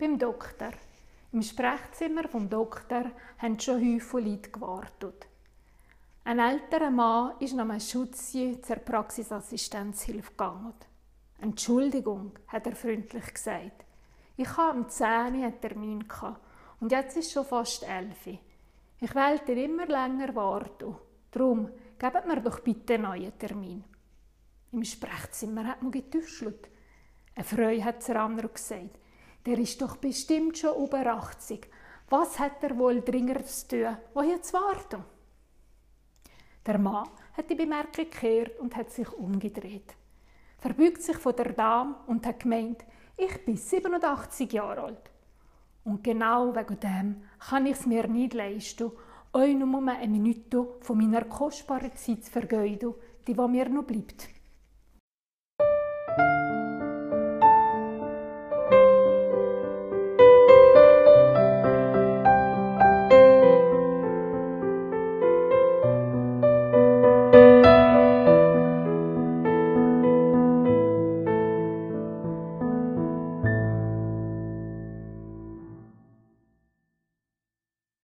Beim Doktor. Im Sprechzimmer vom Doktor haben schon Häufchen Leute gewartet. Ein älterer Mann ist namens Schutzi zur Praxisassistenzhilfe gegangen. Entschuldigung, hat er freundlich gesagt. Ich habe am 10 einen Termin und jetzt ist schon fast 11. Ich wollte immer länger warten. Darum, gebt mir doch bitte einen neuen Termin. Im Sprechzimmer hat man getuschelt. Eine Frau hat zur anderen gesagt, der ist doch bestimmt schon über 80. Was hat er wohl dringender zu tun, wo jetzt warten? Der Mann hat die Bemerkung gekehrt und hat sich umgedreht. Verbeugt sich von der Dame und hat gemeint, ich bin 87 Jahre alt. Und genau wegen dem kann ich es mir nicht leisten, euch nur eine Minute von meiner kostbaren Zeit zu vergeuden, die mir noch bleibt.